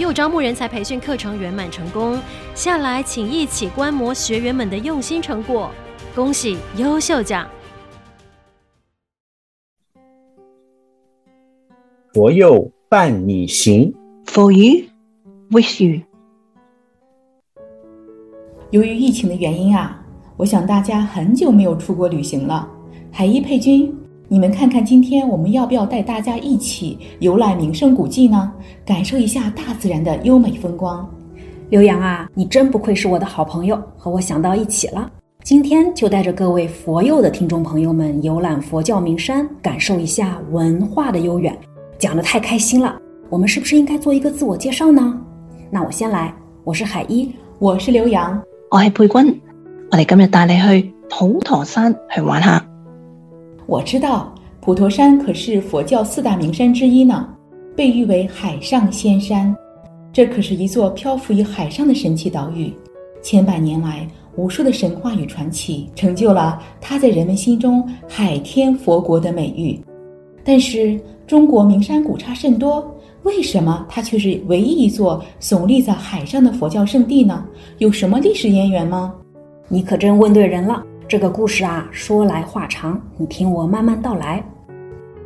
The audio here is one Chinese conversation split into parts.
又招募人才培训课程圆满成功，下来请一起观摩学员们的用心成果，恭喜优秀奖！佛佑伴你行，For you, with you。由于疫情的原因啊，我想大家很久没有出国旅行了。海一、佩君，你们看看今天我们要不要带大家一起游览名胜古迹呢？感受一下大自然的优美风光。刘洋啊，你真不愧是我的好朋友，和我想到一起了。今天就带着各位佛佑的听众朋友们游览佛教名山，感受一下文化的悠远。讲得太开心了，我们是不是应该做一个自我介绍呢？那我先来，我是海一，我是刘洋。我系佩君，我哋今日带你去普陀山去玩下。我知道普陀山可是佛教四大名山之一呢，被誉为海上仙山。这可是一座漂浮于海上的神奇岛屿，千百年来无数的神话与传奇成就了它在人们心中海天佛国的美誉。但是中国名山古刹甚多。为什么它却是唯一一座耸立在海上的佛教圣地呢？有什么历史渊源吗？你可真问对人了。这个故事啊，说来话长，你听我慢慢道来。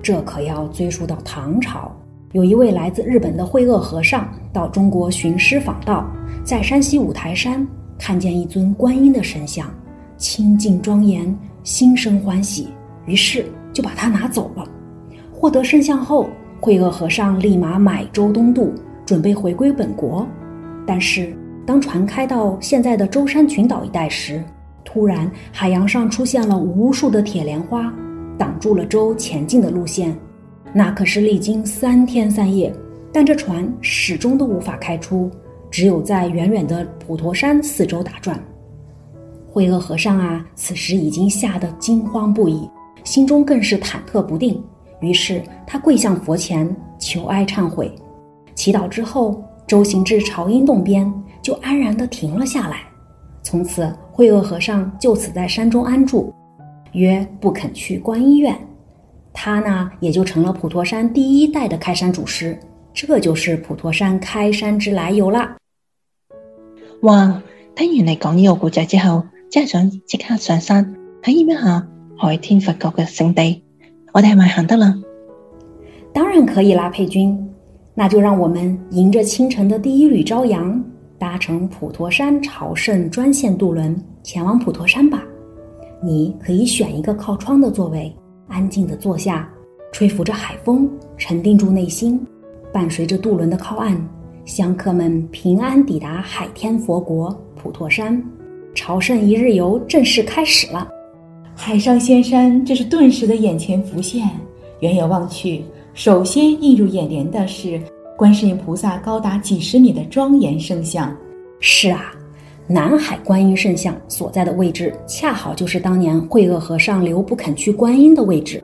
这可要追溯到唐朝，有一位来自日本的慧萼和尚到中国寻师访道，在山西五台山看见一尊观音的神像，清净庄严，心生欢喜，于是就把它拿走了。获得圣像后，慧萼和尚立马买舟东渡，准备回归本国。但是，当船开到现在的舟山群岛一带时，突然海洋上出现了无数的铁莲花，挡住了舟前进的路线。那可是历经三天三夜，但这船始终都无法开出，只有在远远的普陀山四周打转。慧萼和尚啊，此时已经吓得惊慌不已，心中更是忐忑不定。于是他跪向佛前求哀忏悔，祈祷之后，舟行至朝音洞边，就安然地停了下来。从此，慧恶和尚就此在山中安住，曰不肯去观音院。他呢，也就成了普陀山第一代的开山祖师。这就是普陀山开山之来由啦。哇！听完你讲呢个故仔之后，真系想即刻上山体验一下海天佛国嘅圣地。我哋系咪行得了？当然可以啦，佩君。那就让我们迎着清晨的第一缕朝阳，搭乘普陀山朝圣专线渡轮前往普陀山吧。你可以选一个靠窗的座位，安静地坐下，吹拂着海风，沉淀住内心。伴随着渡轮的靠岸，香客们平安抵达海天佛国普陀山，朝圣一日游正式开始了。海上仙山，这是顿时的眼前浮现。远远望去，首先映入眼帘的是观世音菩萨高达几十米的庄严圣像。是啊，南海观音圣像所在的位置，恰好就是当年慧恶和尚留不肯去观音的位置。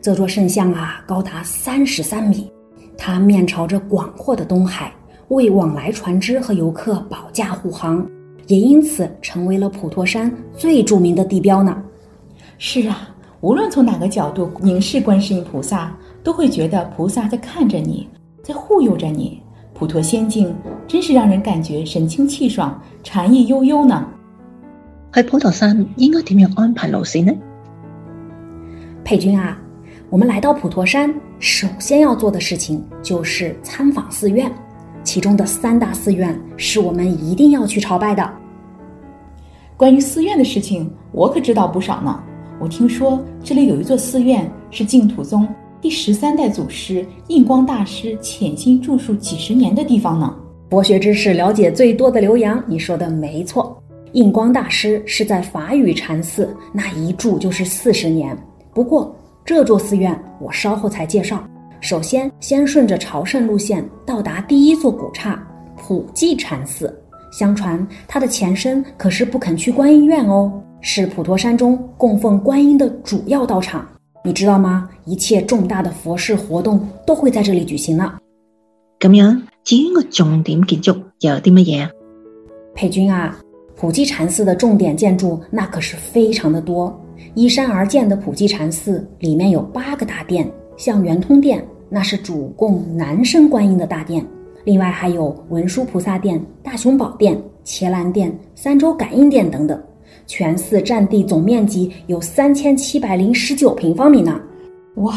这座圣像啊，高达三十三米，它面朝着广阔的东海，为往来船只和游客保驾护航，也因此成为了普陀山最著名的地标呢。是啊，无论从哪个角度凝视观世音菩萨，都会觉得菩萨在看着你，在护佑着你。普陀仙境真是让人感觉神清气爽、禅意悠悠呢。去普陀山应该点样安排路线呢？佩君啊，我们来到普陀山，首先要做的事情就是参访寺院，其中的三大寺院是我们一定要去朝拜的。关于寺院的事情，我可知道不少呢。我听说这里有一座寺院是净土宗第十三代祖师印光大师潜心著述几十年的地方呢。佛学知识了解最多的刘洋，你说的没错。印光大师是在法语禅寺那一住就是四十年。不过这座寺院我稍后才介绍。首先，先顺着朝圣路线到达第一座古刹普济禅寺。相传它的前身可是不肯去观音院哦。是普陀山中供奉观音的主要道场，你知道吗？一切重大的佛事活动都会在这里举行呢。咁样，至于个重点建筑又有啲乜嘢啊？佩君啊，普济禅寺的重点建筑那可是非常的多。依山而建的普济禅寺里面有八个大殿，像圆通殿那是主供男生观音的大殿，另外还有文殊菩萨殿、大雄宝殿、伽蓝殿、三洲感应殿等等。全寺占地总面积有三千七百零十九平方米呢。哇，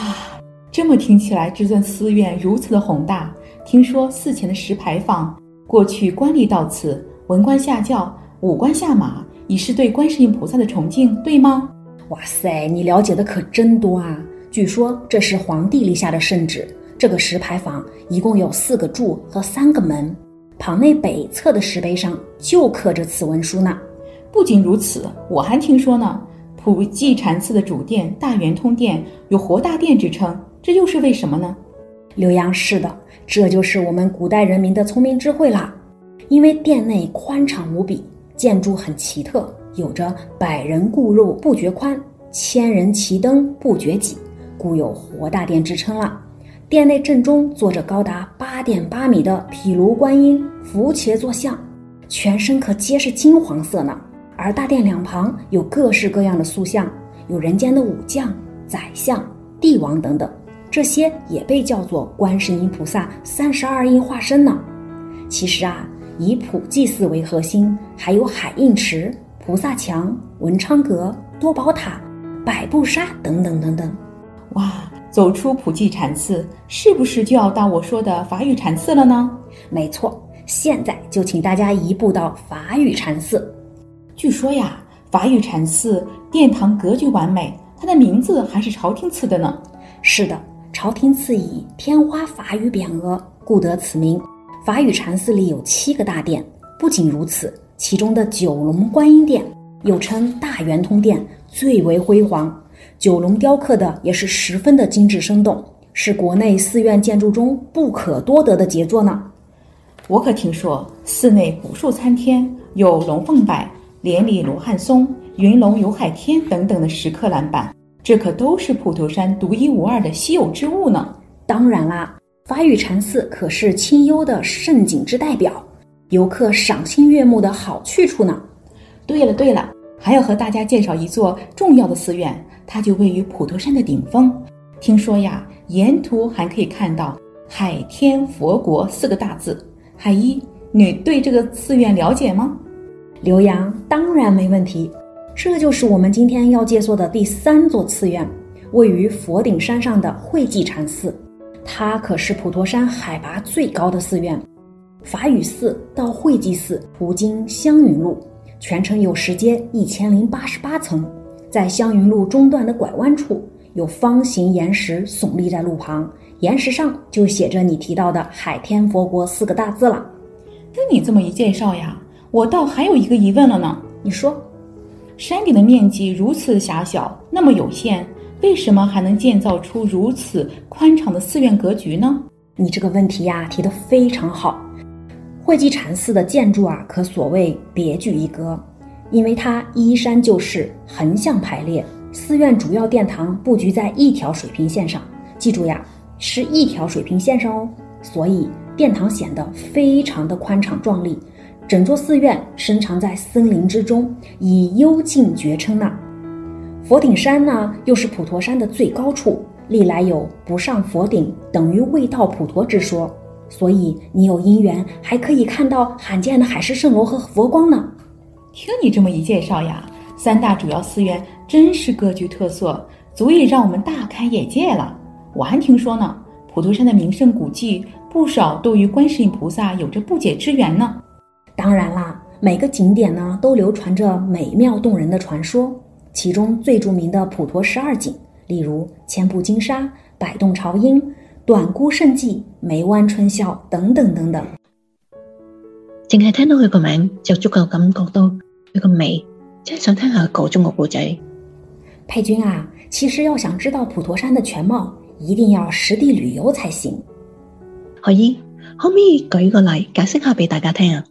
这么听起来，这尊寺院如此的宏大。听说寺前的石牌坊，过去官吏到此，文官下轿，武官下马，以示对观世音菩萨的崇敬，对吗？哇塞，你了解的可真多啊！据说这是皇帝立下的圣旨。这个石牌坊一共有四个柱和三个门，旁内北侧的石碑上就刻着此文书呢。不仅如此，我还听说呢，普济禅寺的主殿大圆通殿有活大殿之称，这又是为什么呢？刘洋，是的，这就是我们古代人民的聪明智慧啦。因为殿内宽敞无比，建筑很奇特，有着百人顾入不觉宽，千人齐登不觉挤，故有活大殿之称了。殿内正中坐着高达八点八米的毗卢观音，扶伽坐像，全身可皆是金黄色呢。而大殿两旁有各式各样的塑像，有人间的武将、宰相、帝王等等，这些也被叫做观世音菩萨三十二应化身呢。其实啊，以普济寺为核心，还有海印池、菩萨墙、文昌阁、多宝塔、百步沙等等等等。哇，走出普济禅寺，是不是就要到我说的法语禅寺了呢？没错，现在就请大家移步到法语禅寺。据说呀，法雨禅寺殿堂格局完美，它的名字还是朝廷赐的呢。是的，朝廷赐以天花法雨匾额，故得此名。法雨禅寺里有七个大殿，不仅如此，其中的九龙观音殿又称大圆通殿，最为辉煌。九龙雕刻的也是十分的精致生动，是国内寺院建筑中不可多得的杰作呢。我可听说寺内古树参天，有龙凤柏。连理罗汉松、云龙游海天等等的石刻栏板，这可都是普陀山独一无二的稀有之物呢。当然啦，法语禅寺可是清幽的胜景之代表，游客赏心悦目的好去处呢。对了对了，还要和大家介绍一座重要的寺院，它就位于普陀山的顶峰。听说呀，沿途还可以看到“海天佛国”四个大字。海一，你对这个寺院了解吗？刘洋当然没问题，这就是我们今天要介绍的第三座寺院，位于佛顶山上的慧济禅寺，它可是普陀山海拔最高的寺院。法语寺到慧济寺途经香云路，全程有石阶一千零八十八层，在香云路中段的拐弯处，有方形岩石耸立在路旁，岩石上就写着你提到的“海天佛国”四个大字了。听你这么一介绍呀。我倒还有一个疑问了呢，你说，山顶的面积如此狭小，那么有限，为什么还能建造出如此宽敞的寺院格局呢？你这个问题呀，提得非常好。慧济禅寺的建筑啊，可所谓别具一格，因为它依山就势，横向排列，寺院主要殿堂布局在一条水平线上，记住呀，是一条水平线上哦，所以殿堂显得非常的宽敞壮丽。整座寺院深藏在森林之中，以幽静绝称呢。佛顶山呢，又是普陀山的最高处，历来有“不上佛顶，等于未到普陀”之说。所以你有因缘，还可以看到罕见的海市蜃楼和佛光呢。听你这么一介绍呀，三大主要寺院真是各具特色，足以让我们大开眼界了。我还听说呢，普陀山的名胜古迹不少都与观世音菩萨有着不解之缘呢。当然啦，每个景点呢都流传着美妙动人的传说，其中最著名的普陀十二景，例如千步金沙、百洞朝音、短姑胜迹、梅湾春笑等等等等。净系听到佢个名就足够感觉到佢个美，真系想听下个中国故仔。佩君啊，其实要想知道普陀山的全貌，一定要实地旅游才行。可以，可唔可以举个例解释下俾大家听啊？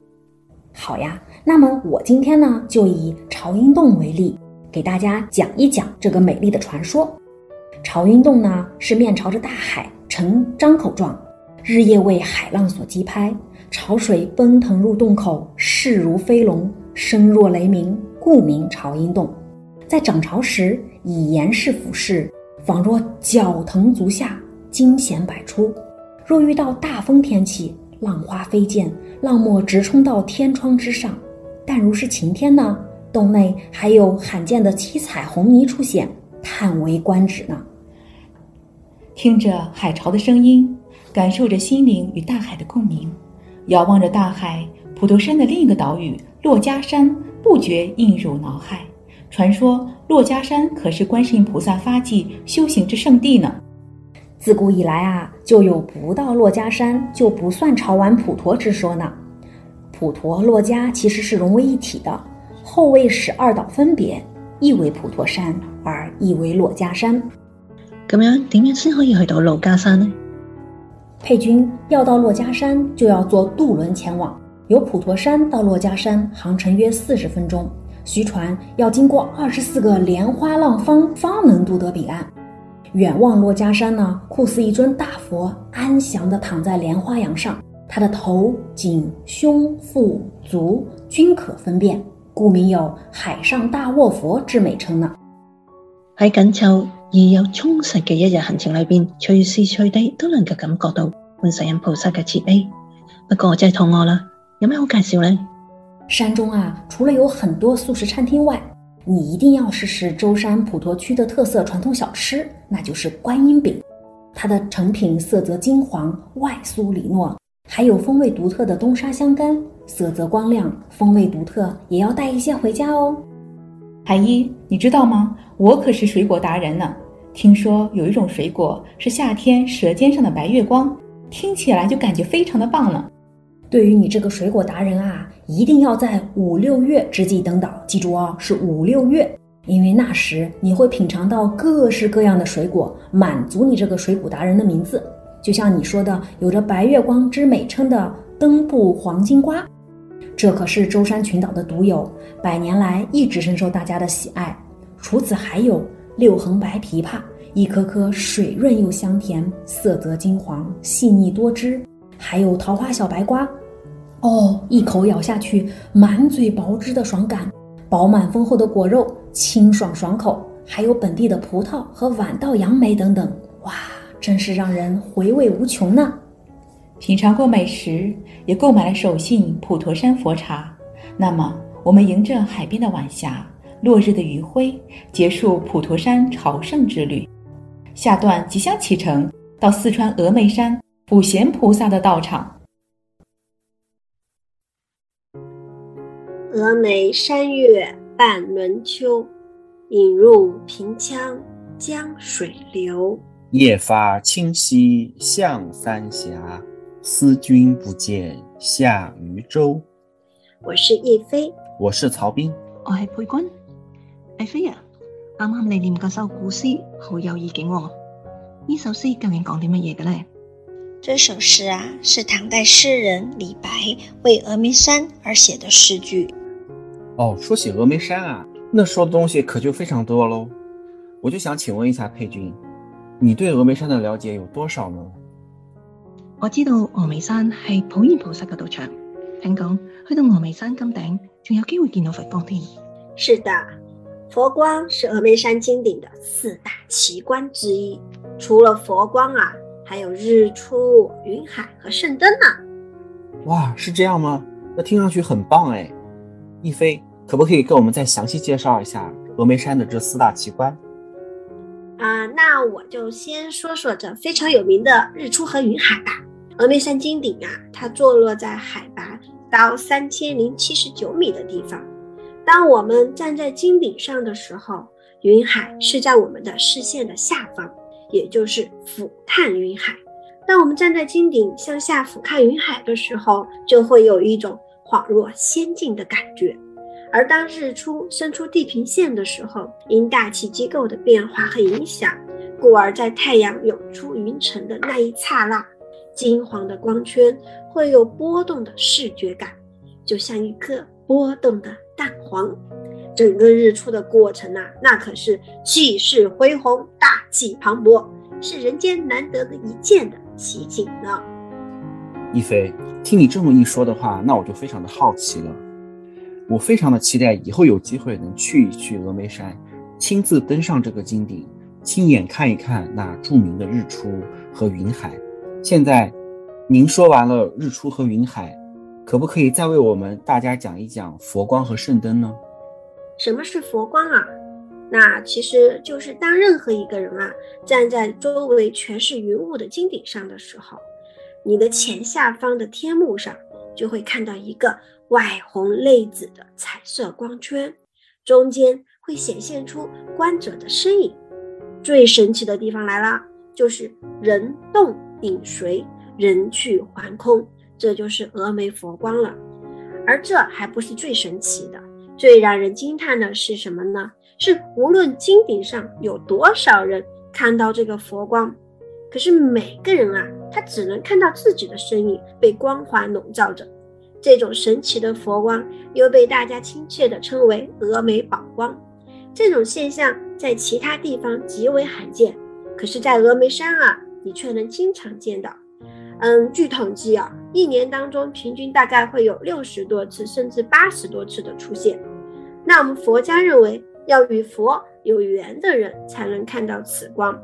好呀，那么我今天呢就以朝音洞为例，给大家讲一讲这个美丽的传说。朝音洞呢是面朝着大海，呈张口状，日夜为海浪所击拍，潮水奔腾入洞口，势如飞龙，声若雷鸣，故名朝音洞。在涨潮时，以岩石俯视，仿若脚腾足下，惊险百出；若遇到大风天气，浪花飞溅，浪沫直冲到天窗之上。但如是晴天呢，洞内还有罕见的七彩虹霓出现，叹为观止呢。听着海潮的声音，感受着心灵与大海的共鸣，遥望着大海，普陀山的另一个岛屿珞珈山不觉映入脑海。传说珞珈山可是观世音菩萨发迹修行之圣地呢。自古以来啊，就有不到珞珈山就不算潮玩普陀之说呢。普陀珞珈其实是融为一体的，后为使二岛分别，一为普陀山，而一为珞珈山。咁样点样先可以去到珞珈山呢？佩君要到珞珈山，就要坐渡轮前往。由普陀山到珞珈山，航程约四十分钟。徐船要经过二十四个莲花浪方，方能渡得彼岸。远望珞珈山呢，酷似一尊大佛，安详地躺在莲花崖上。他的头、颈、胸、腹、足均可分辨，故名有“海上大卧佛”之美称呢。喺紧凑而又充实嘅一日行程里边，随时随地都能够感觉到观世音菩萨嘅慈悲。不过我真系肚饿啦，有咩好介绍呢？山中啊，除了有很多素食餐厅外，你一定要试试舟山普陀区的特色传统小吃，那就是观音饼。它的成品色泽金黄，外酥里糯。还有风味独特的东沙香干，色泽光亮，风味独特，也要带一些回家哦。海一，你知道吗？我可是水果达人呢。听说有一种水果是夏天舌尖上的白月光，听起来就感觉非常的棒呢。对于你这个水果达人啊，一定要在五六月之际登岛，记住哦，是五六月，因为那时你会品尝到各式各样的水果，满足你这个水果达人的名字。就像你说的，有着“白月光”之美称的登布黄金瓜，这可是舟山群岛的独有，百年来一直深受大家的喜爱。除此，还有六横白枇杷，一颗颗水润又香甜，色泽金黄，细腻多汁；还有桃花小白瓜，哦，一口咬下去，满嘴薄汁的爽感，饱满丰厚的果肉，清爽爽口；还有本地的葡萄和晚稻杨梅等等，哇！真是让人回味无穷呢。品尝过美食，也购买了手信普陀山佛茶。那么，我们迎着海边的晚霞，落日的余晖，结束普陀山朝圣之旅。下段即将启程，到四川峨眉山普贤菩萨的道场。峨眉山月半轮秋，影入平羌江水流。夜发清溪向三峡，思君不见下渝州。我是叶飞，我是曹斌，我系佩君。阿飞啊，啱啱你念嗰首古诗好有意境喎。呢首诗究竟讲啲乜嘢嘅咧？这首诗啊，是唐代诗人李白为峨眉山而写的诗句。哦，说起峨眉山啊，那说的东西可就非常多喽。我就想请问一下佩君。你对峨眉山的了解有多少呢？我知道峨眉山系普贤菩萨嘅道场，听讲去到峨眉山金顶，仲有机会见到佛光添。是的，佛光是峨眉山金顶的四大奇观之一。除了佛光啊，还有日出、云海和圣灯呢。哇，是这样吗？那听上去很棒哎。一飞，可不可以跟我们再详细介绍一下峨眉山的这四大奇观？啊、那我就先说说这非常有名的日出和云海吧。峨眉山金顶啊，它坐落在海拔到三千零七十九米的地方。当我们站在金顶上的时候，云海是在我们的视线的下方，也就是俯瞰云海。当我们站在金顶向下俯瞰云海的时候，就会有一种恍若仙境的感觉。而当日出伸出地平线的时候，因大气机构的变化和影响，故而在太阳涌出云层的那一刹那，金黄的光圈会有波动的视觉感，就像一颗波动的蛋黄。整个日出的过程啊，那可是气势恢宏、大气磅礴，是人间难得的一见的奇景呢。一飞，听你这么一说的话，那我就非常的好奇了。我非常的期待以后有机会能去一去峨眉山，亲自登上这个金顶，亲眼看一看那著名的日出和云海。现在，您说完了日出和云海，可不可以再为我们大家讲一讲佛光和圣灯呢？什么是佛光啊？那其实就是当任何一个人啊站在周围全是云雾的金顶上的时候，你的前下方的天幕上就会看到一个外红内紫的彩色光圈，中间会显现出观者的身影。最神奇的地方来了，就是人动影随，人去还空，这就是峨眉佛光了。而这还不是最神奇的，最让人惊叹的是什么呢？是无论金顶上有多少人看到这个佛光，可是每个人啊，他只能看到自己的身影被光环笼罩着。这种神奇的佛光又被大家亲切地称为峨眉宝光。这种现象在其他地方极为罕见，可是，在峨眉山啊，你却能经常见到。嗯，据统计啊，一年当中平均大概会有六十多次，甚至八十多次的出现。那我们佛家认为，要与佛有缘的人才能看到此光，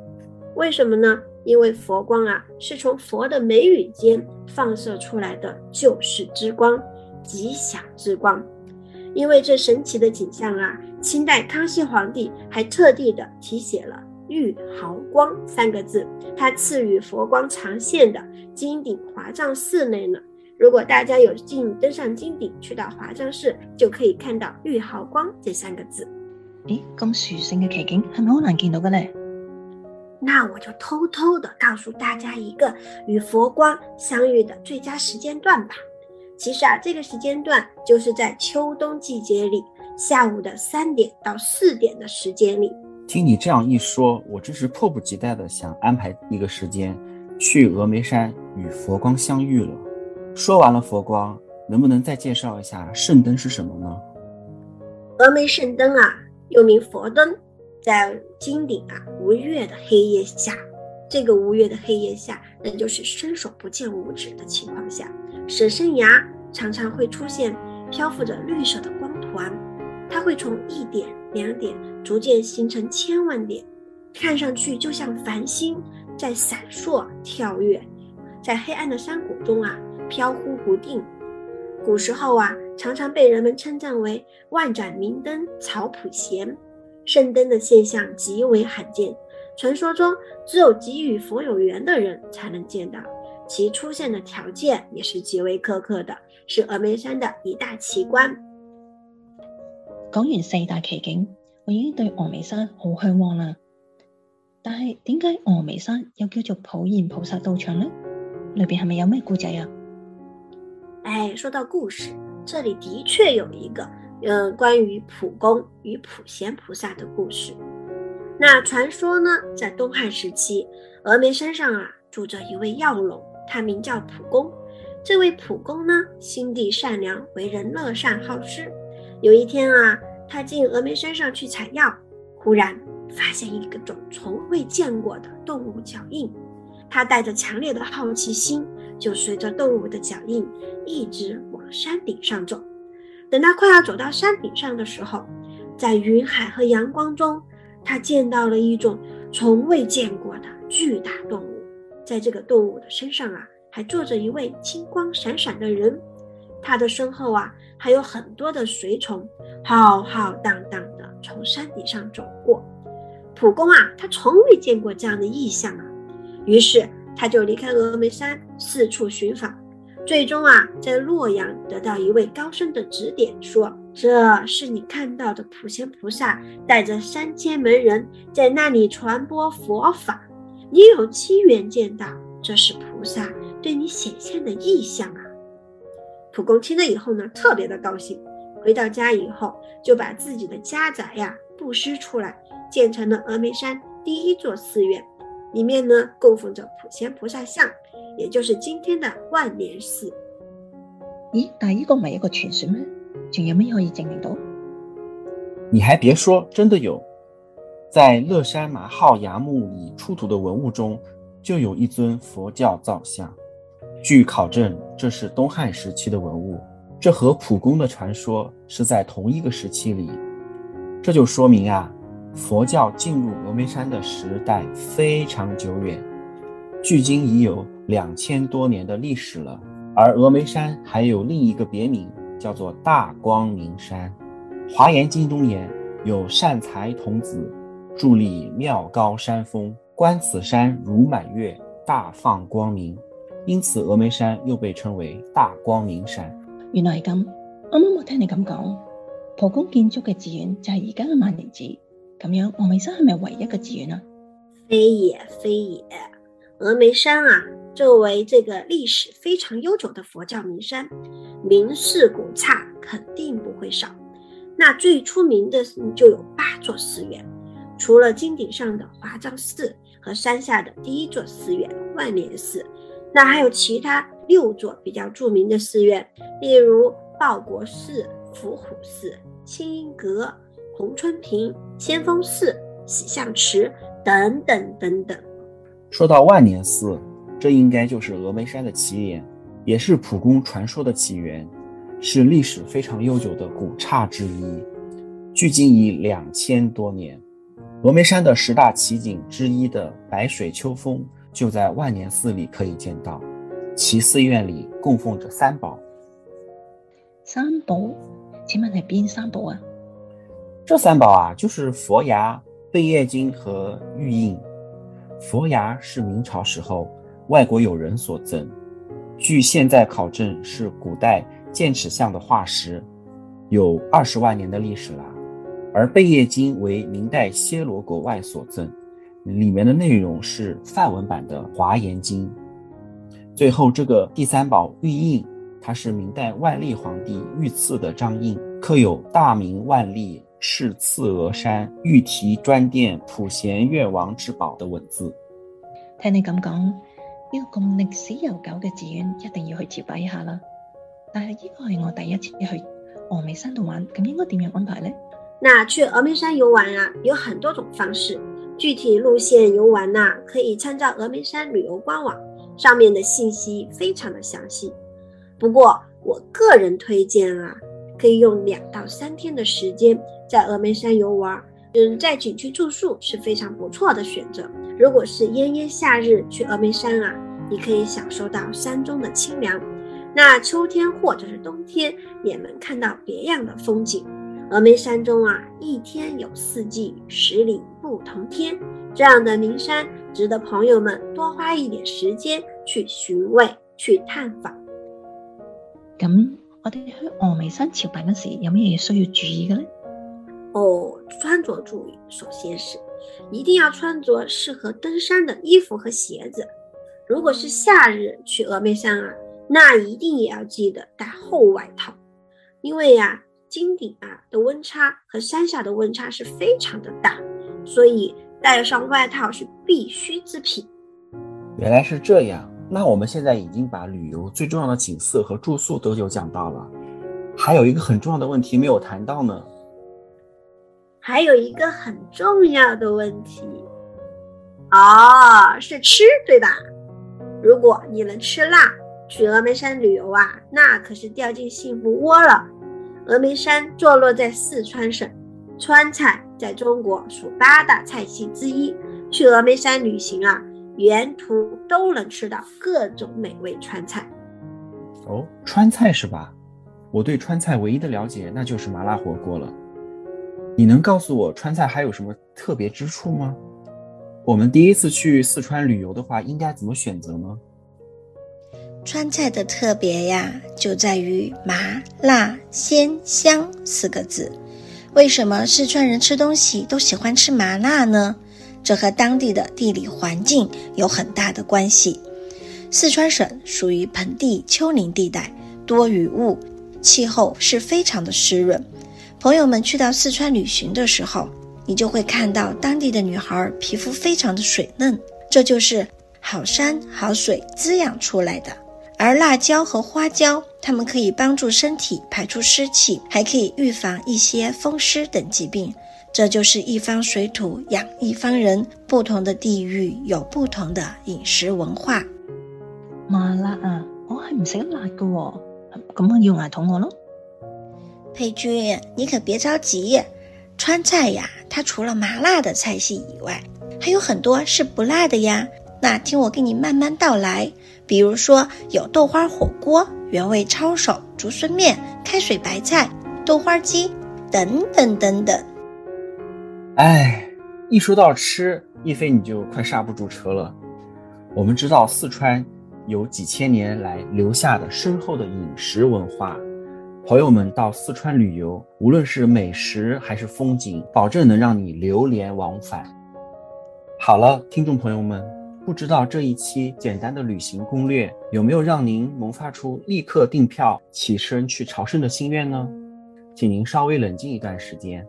为什么呢？因为佛光啊，是从佛的眉宇间放射出来的救世之光、吉祥之光。因为这神奇的景象啊，清代康熙皇帝还特地的题写了“玉毫光”三个字，他赐予佛光常现的金顶华藏寺内呢。如果大家有幸登上金顶，去到华藏寺，就可以看到“玉毫光”这三个字。咦，咁殊胜嘅奇景系咪好难见到嘅呢？那我就偷偷的告诉大家一个与佛光相遇的最佳时间段吧。其实啊，这个时间段就是在秋冬季节里下午的三点到四点的时间里。听你这样一说，我真是迫不及待的想安排一个时间去峨眉山与佛光相遇了。说完了佛光，能不能再介绍一下圣灯是什么呢？峨眉圣灯啊，又名佛灯，在金顶啊无月的黑夜下，这个无月的黑夜下，那就是伸手不见五指的情况下。舍身崖常常会出现漂浮着绿色的光团，它会从一点、两点逐渐形成千万点，看上去就像繁星在闪烁跳跃，在黑暗的山谷中啊飘忽不定。古时候啊，常常被人们称赞为万盏明灯草普贤。圣灯的现象极为罕见，传说中只有极与佛有缘的人才能见到。其出现的条件也是极为苛刻的，是峨眉山的一大奇观。讲完四大奇景，我已经对峨眉山好向往啦。但系点解峨眉山又叫做普贤菩萨道场呢？里边系咪有咩故仔啊？哎，说到故事，这里的确有一个，呃，关于普公与普贤菩萨的故事。那传说呢，在东汉时期，峨眉山上啊，住着一位药龙。他名叫普公，这位普公呢，心地善良，为人乐善好施。有一天啊，他进峨眉山上去采药，忽然发现一个种从未见过的动物脚印。他带着强烈的好奇心，就随着动物的脚印一直往山顶上走。等他快要走到山顶上的时候，在云海和阳光中，他见到了一种从未见过的巨大动物。在这个动物的身上啊，还坐着一位金光闪闪的人，他的身后啊，还有很多的随从，浩浩荡荡的从山顶上走过。普公啊，他从未见过这样的异象啊，于是他就离开峨眉山，四处寻访，最终啊，在洛阳得到一位高僧的指点，说：“这是你看到的普贤菩萨，带着三千门人在那里传播佛法。”你有机缘见到，这是菩萨对你显现的异象啊！普公听了以后呢，特别的高兴。回到家以后，就把自己的家宅呀布施出来，建成了峨眉山第一座寺院。里面呢，供奉着普贤菩萨像，也就是今天的万年寺。咦，但系呢个唔系一个传说咩？仲有咩可以证明到？你还别说，真的有。在乐山麻浩崖墓里出土的文物中，就有一尊佛教造像。据考证，这是东汉时期的文物，这和普公的传说是在同一个时期里。这就说明啊，佛教进入峨眉山的时代非常久远。距今已有两千多年的历史了。而峨眉山还有另一个别名，叫做大光明山。《华严经》中言：“有善财童子伫立妙高山峰，观此山如满月，大放光明。”因此，峨眉山又被称为大光明山。原来系咁，啱啱我听你咁讲，蒲公建筑嘅寺院就系而家嘅万年寺。咁样，峨眉山系咪唯一嘅寺院啊？非也，非也。峨眉山啊，作为这个历史非常悠久的佛教名山，名寺古刹肯定不会少。那最出名的就有八座寺院，除了金顶上的华藏寺和山下的第一座寺院万年寺，那还有其他六座比较著名的寺院，例如报国寺、伏虎寺、清音阁、红春屏、先锋寺、喜相池等等等等。说到万年寺，这应该就是峨眉山的起点，也是普公传说的起源，是历史非常悠久的古刹之一，距今已两千多年。峨眉山的十大奇景之一的白水秋风，就在万年寺里可以见到。其寺院里供奉着三宝。三宝？请问系边三宝啊？这三宝啊，就是佛牙、贝叶经和玉印。佛牙是明朝时候外国友人所赠，据现在考证是古代剑齿象的化石，有二十万年的历史了。而贝叶经为明代暹罗国外所赠，里面的内容是梵文版的华严经。最后这个第三宝玉印，它是明代万历皇帝御赐的章印，刻有“大明万历”。是次峨山玉题专殿普贤愿王之宝的文字。听你咁讲，呢个咁历史悠久嘅寺院一定要去朝拜一下啦。但系呢个系我第一次去峨眉山度玩，咁应该点样安排呢？那去峨眉山游玩啊，有很多种方式，具体路线游玩啊，可以参照峨眉山旅游官网上面的信息，非常的详细。不过我个人推荐啊。可以用两到三天的时间在峨眉山游玩，嗯，在景区住宿是非常不错的选择。如果是炎炎夏日去峨眉山啊，你可以享受到山中的清凉。那秋天或者是冬天也能看到别样的风景。峨眉山中啊，一天有四季，十里不同天，这样的名山值得朋友们多花一点时间去寻味、去探访。咁。我哋去峨眉山朝拜嗰时，有咩嘢需要注意嘅呢？哦，穿着注意，首先是一定要穿着适合登山的衣服和鞋子。如果是夏日去峨眉山啊，那一定也要记得带厚外套，因为呀、啊，金顶啊的温差和山下的温差是非常的大，所以带上外套是必须之品。原来是这样。那我们现在已经把旅游最重要的景色和住宿都有讲到了，还有一个很重要的问题没有谈到呢。还有一个很重要的问题，哦，是吃，对吧？如果你能吃辣，去峨眉山旅游啊，那可是掉进幸福窝了。峨眉山坐落在四川省，川菜在中国属八大菜系之一，去峨眉山旅行啊。沿途都能吃到各种美味川菜。哦，川菜是吧？我对川菜唯一的了解那就是麻辣火锅了。你能告诉我川菜还有什么特别之处吗？我们第一次去四川旅游的话，应该怎么选择呢？川菜的特别呀，就在于麻辣鲜香四个字。为什么四川人吃东西都喜欢吃麻辣呢？这和当地的地理环境有很大的关系。四川省属于盆地丘陵地带，多雨雾，气候是非常的湿润。朋友们去到四川旅行的时候，你就会看到当地的女孩皮肤非常的水嫩，这就是好山好水滋养出来的。而辣椒和花椒，它们可以帮助身体排出湿气，还可以预防一些风湿等疾病。这就是一方水土养一方人，不同的地域有不同的饮食文化。麻辣啊，我系唔食辣噶喎，咁我要牙痛我咯。佩君，你可别着急，川菜呀，它除了麻辣的菜系以外，还有很多是不辣的呀。那听我给你慢慢道来。比如说，有豆花火锅、原味抄手、竹笋面、开水白菜、豆花鸡等等等等。哎，一说到吃，一菲你就快刹不住车了。我们知道四川有几千年来留下的深厚的饮食文化，朋友们到四川旅游，无论是美食还是风景，保证能让你流连忘返。好了，听众朋友们。不知道这一期简单的旅行攻略有没有让您萌发出立刻订票起身去朝圣的心愿呢？请您稍微冷静一段时间，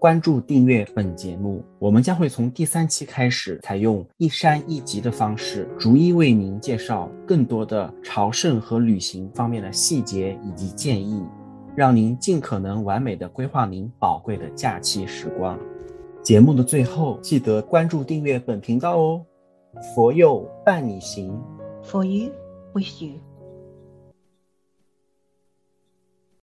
关注订阅本节目，我们将会从第三期开始，采用一山一集的方式，逐一为您介绍更多的朝圣和旅行方面的细节以及建议，让您尽可能完美的规划您宝贵的假期时光。节目的最后，记得关注订阅本频道哦。佛佑伴你行，For you, with you.